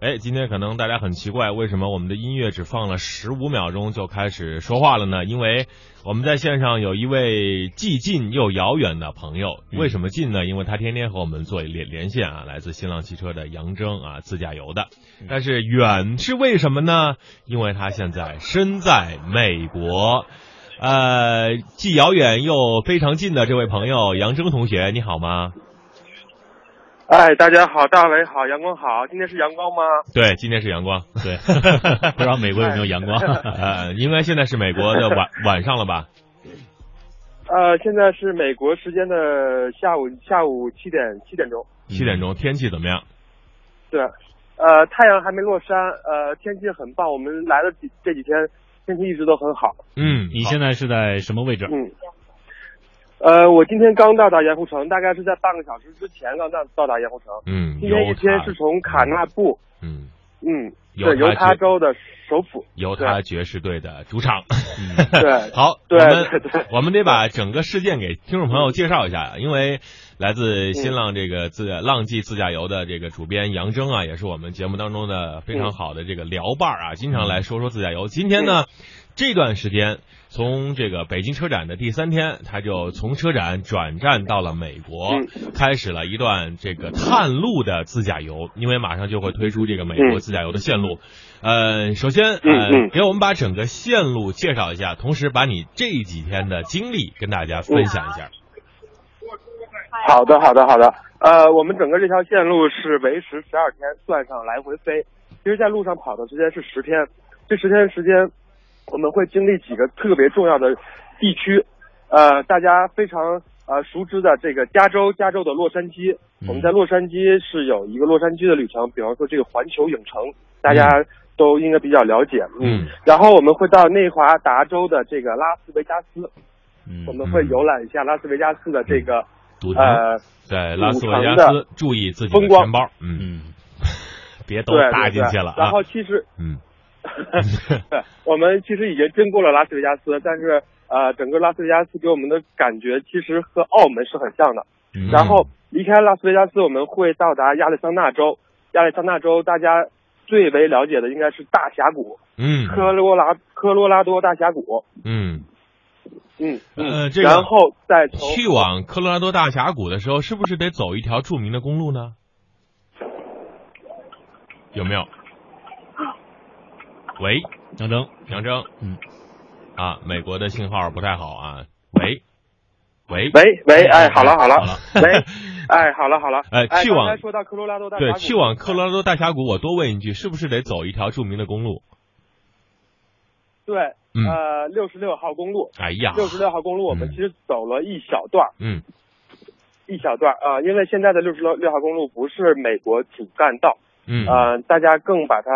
哎，今天可能大家很奇怪，为什么我们的音乐只放了十五秒钟就开始说话了呢？因为我们在线上有一位既近又遥远的朋友。为什么近呢？因为他天天和我们做连连线啊，来自新浪汽车的杨征啊，自驾游的。但是远是为什么呢？因为他现在身在美国。呃，既遥远又非常近的这位朋友杨征同学，你好吗？哎，大家好，大伟好，阳光好，今天是阳光吗？对，今天是阳光。对，不知道美国有没有阳光？呃，应该现在是美国的晚晚上了吧？呃，现在是美国时间的下午下午七点七点钟。七点钟，天气怎么样？对，呃，太阳还没落山，呃，天气很棒。我们来了几这几天天气一直都很好。嗯，你现在是在什么位置？嗯。呃，我今天刚到达盐湖城，大概是在半个小时之前刚到到达盐湖城。嗯，今天一天是从卡纳布。嗯嗯，对，犹他州的首府，犹他爵士队的主场。对，好，对，我们 我们得把整个事件给听众朋友介绍一下，因为来自新浪这个自浪迹自驾游的这个主编杨征啊，也是我们节目当中的非常好的这个聊伴啊，经常来说说自驾游。今天呢，这段时间。从这个北京车展的第三天，他就从车展转战到了美国，开始了一段这个探路的自驾游。因为马上就会推出这个美国自驾游的线路。呃，首先呃，给我们把整个线路介绍一下，同时把你这几天的经历跟大家分享一下。好的，好的，好的。呃，我们整个这条线路是维持十二天，算上来回飞。其实，在路上跑的时间是十天，这十天时间。我们会经历几个特别重要的地区，呃，大家非常呃熟知的这个加州，加州的洛杉矶。我们在洛杉矶是有一个洛杉矶的旅程，比方说这个环球影城，大家都应该比较了解。嗯。然后我们会到内华达州的这个拉斯维加斯，嗯我们会游览一下拉斯维加斯的这个呃，在拉斯维加斯注意自己的钱包，嗯，别都搭进去了。然后其实嗯。对，我们其实已经经过了拉斯维加斯，但是呃，整个拉斯维加斯给我们的感觉其实和澳门是很像的。然后离开拉斯维加斯，我们会到达亚利桑那州。亚利桑那州大家最为了解的应该是大峡谷，嗯，科罗拉科罗拉多大峡谷，嗯嗯呃，这然后再去往科罗拉多大峡谷的时候，是不是得走一条著名的公路呢？有没有？喂，杨征，杨征，嗯，啊，美国的信号不太好啊。喂，喂，喂，喂，哎，好了，好了，好了，喂，哎，好了，好了，哎，去往说到科罗拉多大对，去往科罗拉多大峡谷，我多问一句，是不是得走一条著名的公路？对，呃，六十六号公路。哎呀，六十六号公路，我们其实走了一小段嗯，一小段啊，因为现在的六十六六号公路不是美国主干道。嗯，呃，大家更把它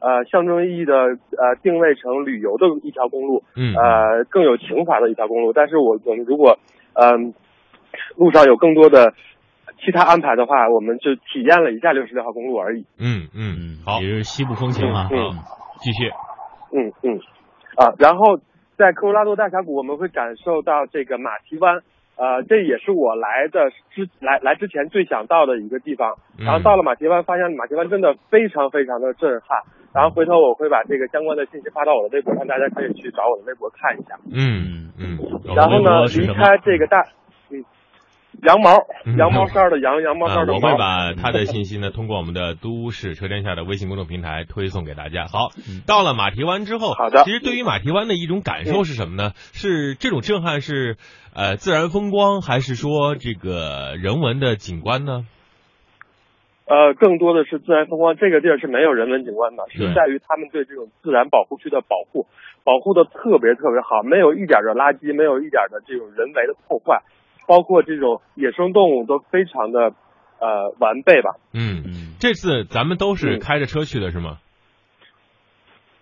呃象征意义的呃定位成旅游的一条公路，嗯，呃更有情怀的一条公路。但是我我们如果嗯路上有更多的其他安排的话，我们就体验了一下六十六号公路而已。嗯嗯嗯，好，也是西部风情啊，嗯，继续，嗯嗯，啊，然后在科罗拉多大峡谷，我们会感受到这个马蹄湾。呃，这也是我来的之来来之前最想到的一个地方。然后到了马蹄湾，发现马蹄湾真的非常非常的震撼。然后回头我会把这个相关的信息发到我的微博上，大家可以去找我的微博看一下。嗯嗯。然后呢，离开这个大。羊毛，羊毛衫的羊，羊毛衫的我会把他的信息呢，通过我们的都市车天下的微信公众平台推送给大家。好，到了马蹄湾之后，好的。其实对于马蹄湾的一种感受是什么呢？是这种震撼是呃自然风光，还是说这个人文的景观呢？呃，更多的是自然风光。这个地儿是没有人文景观的，是在于他们对这种自然保护区的保护，保护的特别特别好，没有一点的垃圾，没有一点的这种人为的破坏。包括这种野生动物都非常的呃完备吧。嗯嗯，这次咱们都是开着车去的是吗？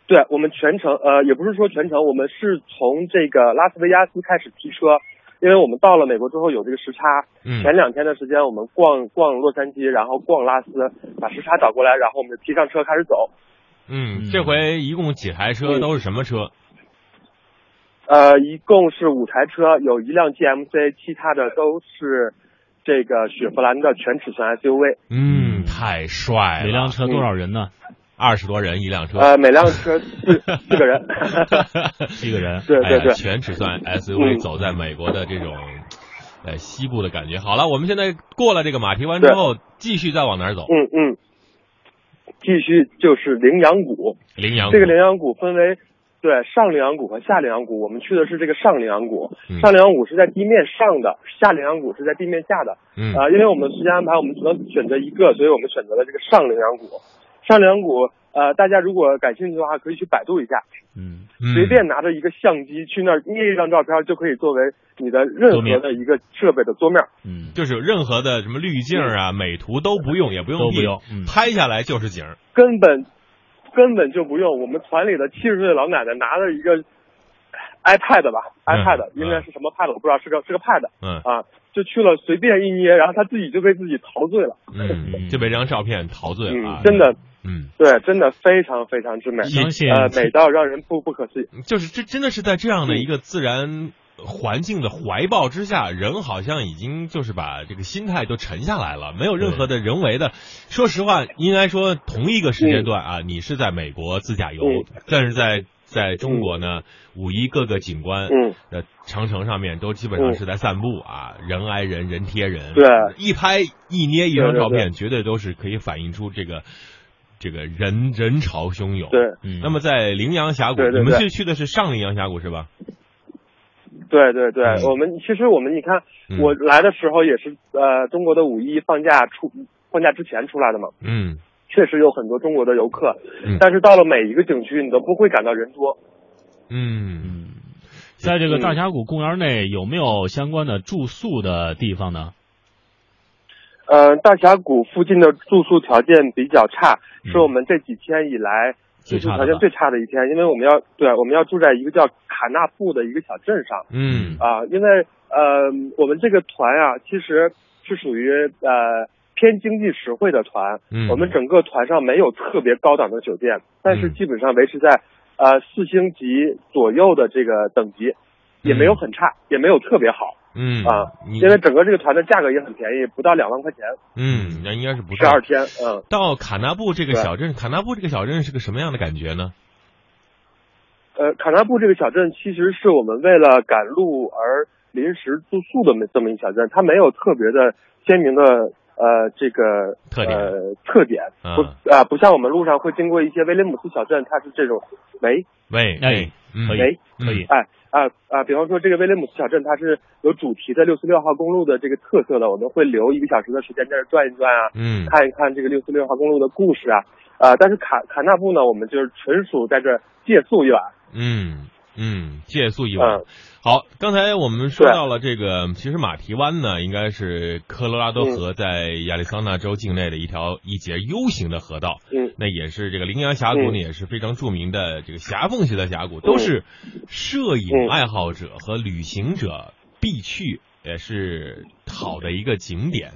对，我们全程呃也不是说全程，我们是从这个拉斯维加斯开始提车，因为我们到了美国之后有这个时差。嗯。前两天的时间我们逛逛洛杉矶，然后逛拉斯，把时差倒过来，然后我们就提上车开始走。嗯，这回一共几台车？都是什么车？呃，一共是五台车，有一辆 GMC，其他的都是这个雪佛兰的全尺寸 SUV。嗯，太帅了！每辆车多少人呢？二十多人一辆车，呃，每辆车四四个人，七个人，对对对，全尺寸 SUV 走在美国的这种呃西部的感觉。好了，我们现在过了这个马蹄湾之后，继续再往哪儿走？嗯嗯，继续就是羚羊谷。羚羊这个羚羊谷分为。对上羚羊谷和下羚羊谷，我们去的是这个上羚羊谷。上羚羊谷是在地面上的，下羚羊谷是在地面下的。嗯啊，因为我们时间安排，我们只能选择一个，所以我们选择了这个上羚羊谷。上羚羊谷，呃，大家如果感兴趣的话，可以去百度一下。嗯，随便拿着一个相机去那儿捏一张照片，就可以作为你的任何的一个设备的桌面。嗯，就是有任何的什么滤镜啊、美图都不用，也不用都不用，拍下来就是景，根本。根本就不用，我们团里的七十岁的老奶奶拿着一个 iPad 吧，iPad 应该是什么 Pad 我不知道，是个是个 Pad，嗯啊，就去了随便一捏，然后他自己就被自己陶醉了，嗯，就被这张照片陶醉了，真的，嗯，对，真的非常非常之美，相信呃，美到让人不不可思议，就是这真的是在这样的一个自然。环境的怀抱之下，人好像已经就是把这个心态都沉下来了，没有任何的人为的。说实话，应该说同一个时间段啊，你是在美国自驾游，但是在在中国呢，五一各个景观的长城上面都基本上是在散步啊，人挨人人贴人，对，一拍一捏一张照片，绝对都是可以反映出这个这个人 人潮汹涌。对，那么在羚羊峡谷，你们去去的是上羚羊峡谷是吧？对对对，我们其实我们你看，我来的时候也是呃中国的五一放假出放假之前出来的嘛，嗯，确实有很多中国的游客，但是到了每一个景区，你都不会感到人多。嗯，在这个大峡谷公园内有没有相关的住宿的地方呢？呃，大峡谷附近的住宿条件比较差，是我们这几天以来。住宿条件最差的一天，因为我们要对，我们要住在一个叫卡纳布的一个小镇上。嗯啊，因为呃，我们这个团啊，其实是属于呃偏经济实惠的团。嗯，我们整个团上没有特别高档的酒店，但是基本上维持在呃四星级左右的这个等级，也没有很差，也没有特别好。嗯啊，因为整个这个团的价格也很便宜，不到两万块钱。嗯，那应该是不十二天。嗯，到卡纳布这个小镇，卡纳布这个小镇是个什么样的感觉呢？呃，卡纳布这个小镇其实是我们为了赶路而临时住宿的这么一小镇，它没有特别的鲜明的呃这个特点呃特点，不啊不像我们路上会经过一些威廉姆斯小镇，它是这种喂喂哎喂可以哎。啊啊！比方说，这个威廉姆斯小镇，它是有主题的六四六号公路的这个特色的，我们会留一个小时的时间在这转一转啊，嗯，看一看这个六四六号公路的故事啊，啊！但是卡卡纳布呢，我们就是纯属在这借宿一晚，嗯嗯，借宿一晚。好，刚才我们说到了这个，其实马蹄湾呢，应该是科罗拉多河在亚利桑那州境内的一条一节 U 型的河道。嗯，那也是这个羚羊峡谷呢，也是非常著名的这个狭缝型的峡谷，都是摄影爱好者和旅行者必去，也是好的一个景点。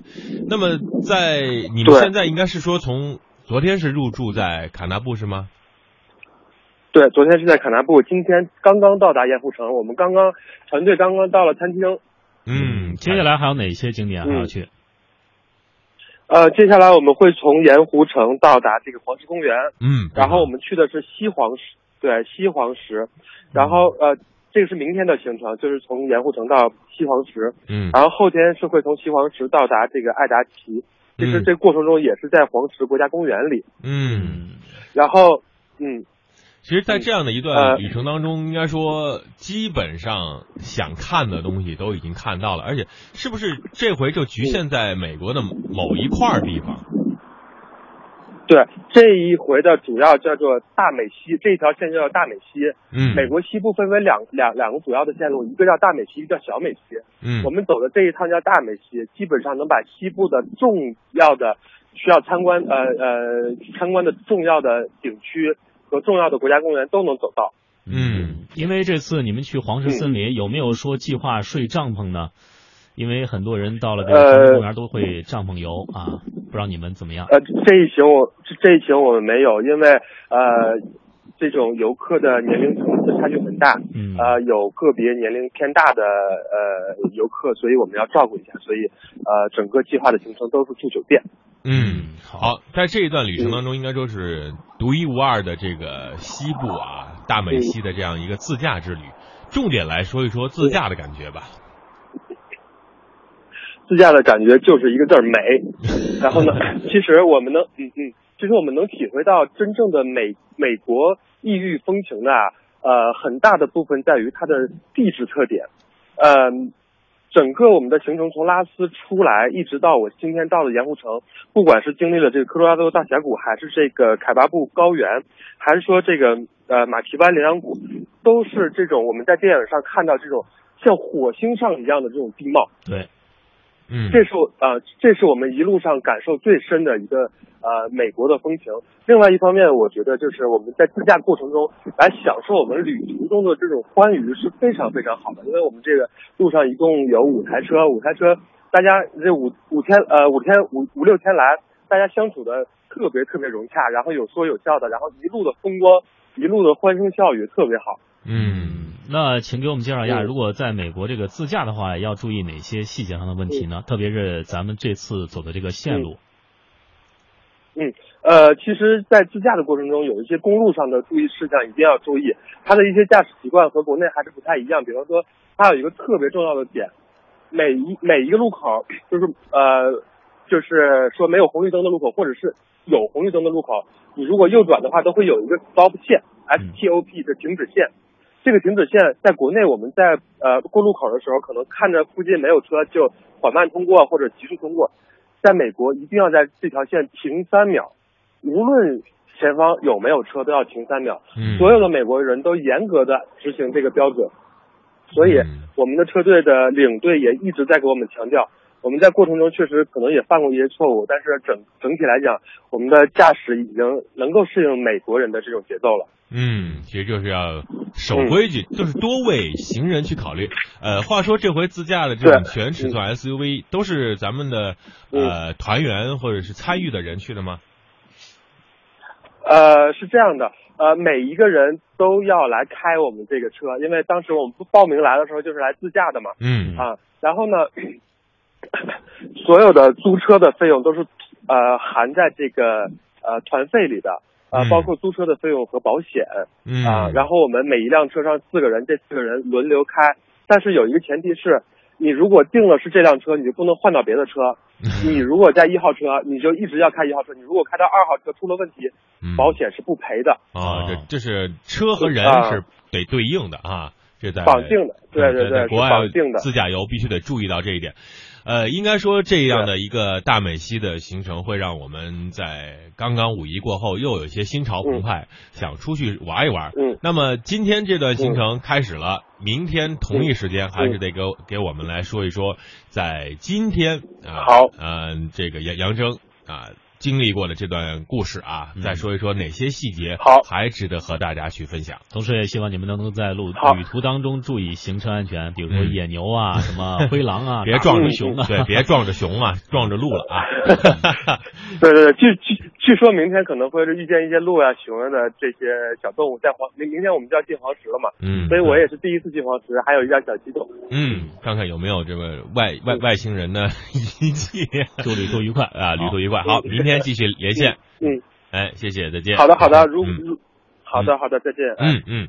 那么，在你们现在应该是说从昨天是入住在卡纳布是吗？对，昨天是在卡纳布，今天刚刚到达盐湖城，我们刚刚团队刚刚到了餐厅。嗯，接下来还有哪些景点还要去？呃，接下来我们会从盐湖城到达这个黄石公园。嗯，然后我们去的是西黄石，对，西黄石。然后呃，这个是明天的行程，就是从盐湖城到西黄石。嗯，然后后天是会从西黄石到达这个爱达奇。其实这过程中也是在黄石国家公园里。嗯，然后嗯。其实，在这样的一段旅程当中，应该说基本上想看的东西都已经看到了，而且是不是这回就局限在美国的某一块地方？对，这一回的主要叫做大美西，这一条线叫大美西。嗯，美国西部分为两两两个主要的线路，一个叫大美西，一个叫小美西。嗯，我们走的这一趟叫大美西，基本上能把西部的重要的需要参观呃呃参观的重要的景区。和重要的国家公园都能走到。嗯，因为这次你们去黄石森林，有没有说计划睡帐篷呢？因为很多人到了这个黄公园都会帐篷游啊，不知道你们怎么样？呃，这一行我这一行我们没有，因为呃，这种游客的年龄层次差距很大，嗯呃，有个别年龄偏大的呃游客，所以我们要照顾一下，所以呃，整个计划的行程都是住酒店。嗯，好，在这一段旅程当中，应该说是独一无二的这个西部啊，大美西的这样一个自驾之旅。重点来说一说自驾的感觉吧。自驾的感觉就是一个字儿美。然后呢，其实我们能，嗯嗯，其实我们能体会到真正的美美国异域风情的，呃，很大的部分在于它的地质特点。嗯、整个我们的行程从拉斯出来，一直到我今天到的盐湖城，不管是经历了这个科罗拉多大峡谷，还是这个凯巴布高原，还是说这个呃马蹄湾羚羊谷，都是这种我们在电影上看到这种像火星上一样的这种地貌。对，嗯，这是我呃，这是我们一路上感受最深的一个呃美国的风情。另外一方面，我觉得就是我们在自驾过程中来享受我们旅途中的这种欢愉是非常非常好的，因为我们这个路上一共有五台车，五台车大家这五五天呃五天五五六天来，大家相处的特别特别融洽，然后有说有笑的，然后一路的风光，一路的欢声笑语，特别好。嗯，那请给我们介绍一下，嗯如果在美国这个自驾的话，要注意哪些细节上的问题呢？特别是咱们这次走的这个线路。嗯，呃，其实，在自驾的过程中，有一些公路上的注意事项一定要注意。它的一些驾驶习惯和国内还是不太一样。比方说，它有一个特别重要的点，每一每一个路口，就是呃，就是说没有红绿灯的路口，或者是有红绿灯的路口，你如果右转的话，都会有一个 stop 线，S T O P 的停止线。这个停止线在国内，我们在呃过路口的时候，可能看着附近没有车就缓慢通过或者急速通过。在美国，一定要在这条线停三秒，无论前方有没有车，都要停三秒。嗯，所有的美国人都严格的执行这个标准，所以嗯。我们的车队的领队也一直在给我们强调，我们在过程中确实可能也犯过一些错误，但是整整体来讲，我们的驾驶已经能够适应美国人的这种节奏了。嗯，其实就是要守规矩，就是多为行人去考虑。呃，话说这回自驾的这种全尺寸 SUV 都是咱们的呃团员或者是参与的人去的吗？呃，是这样的，呃，每一个人都要来开我们这个车，因为当时我们报名来的时候就是来自驾的嘛，嗯啊，然后呢，所有的租车的费用都是呃含在这个呃团费里的，呃嗯，包括租车的费用和保险嗯。啊，然后我们每一辆车上四个人，这四个人轮流开，但是有一个前提是，你如果定了是这辆车，你就不能换到别的车，你如果在一号车，你就一直要开一号车，你如果开到二号车出了问题，嗯。保险是不赔的。啊，这这是车和人啊。是得对应的啊，这在绑定的对对对绑定的。自驾游必须得注意到这一点。呃，应该说这样的一个大美西的行程，会让我们在刚刚五一过后又有一些心潮澎湃，想出去玩一玩。嗯。那么今天这段行程开始了，明天同一时间还是得给我给我们来说一说，在今天啊，好。嗯、这个杨杨征啊。经历过的这段故事啊，嗯。再说一说哪些细节好。还值得和大家去分享。同时也希望你们能够在路旅途当中注意行车安全，比如说嗯。野牛啊、什么灰狼啊、别撞着熊啊，对，别撞着熊啊，撞着鹿了啊。对对对，据据据说明天可能会是遇见一些鹿啊、熊啊的这些小动物，在黄明明天我们就要进黄石了嘛，嗯，所以我也是第一次进黄石，还有一点小激动。嗯，看看有没有这个外外外星人的遗迹祝旅途愉快。啊，旅途愉快。好，明天继续连线。嗯，哎，谢谢，再见。好的好的，如嗯如好的好的，再见。哎嗯嗯。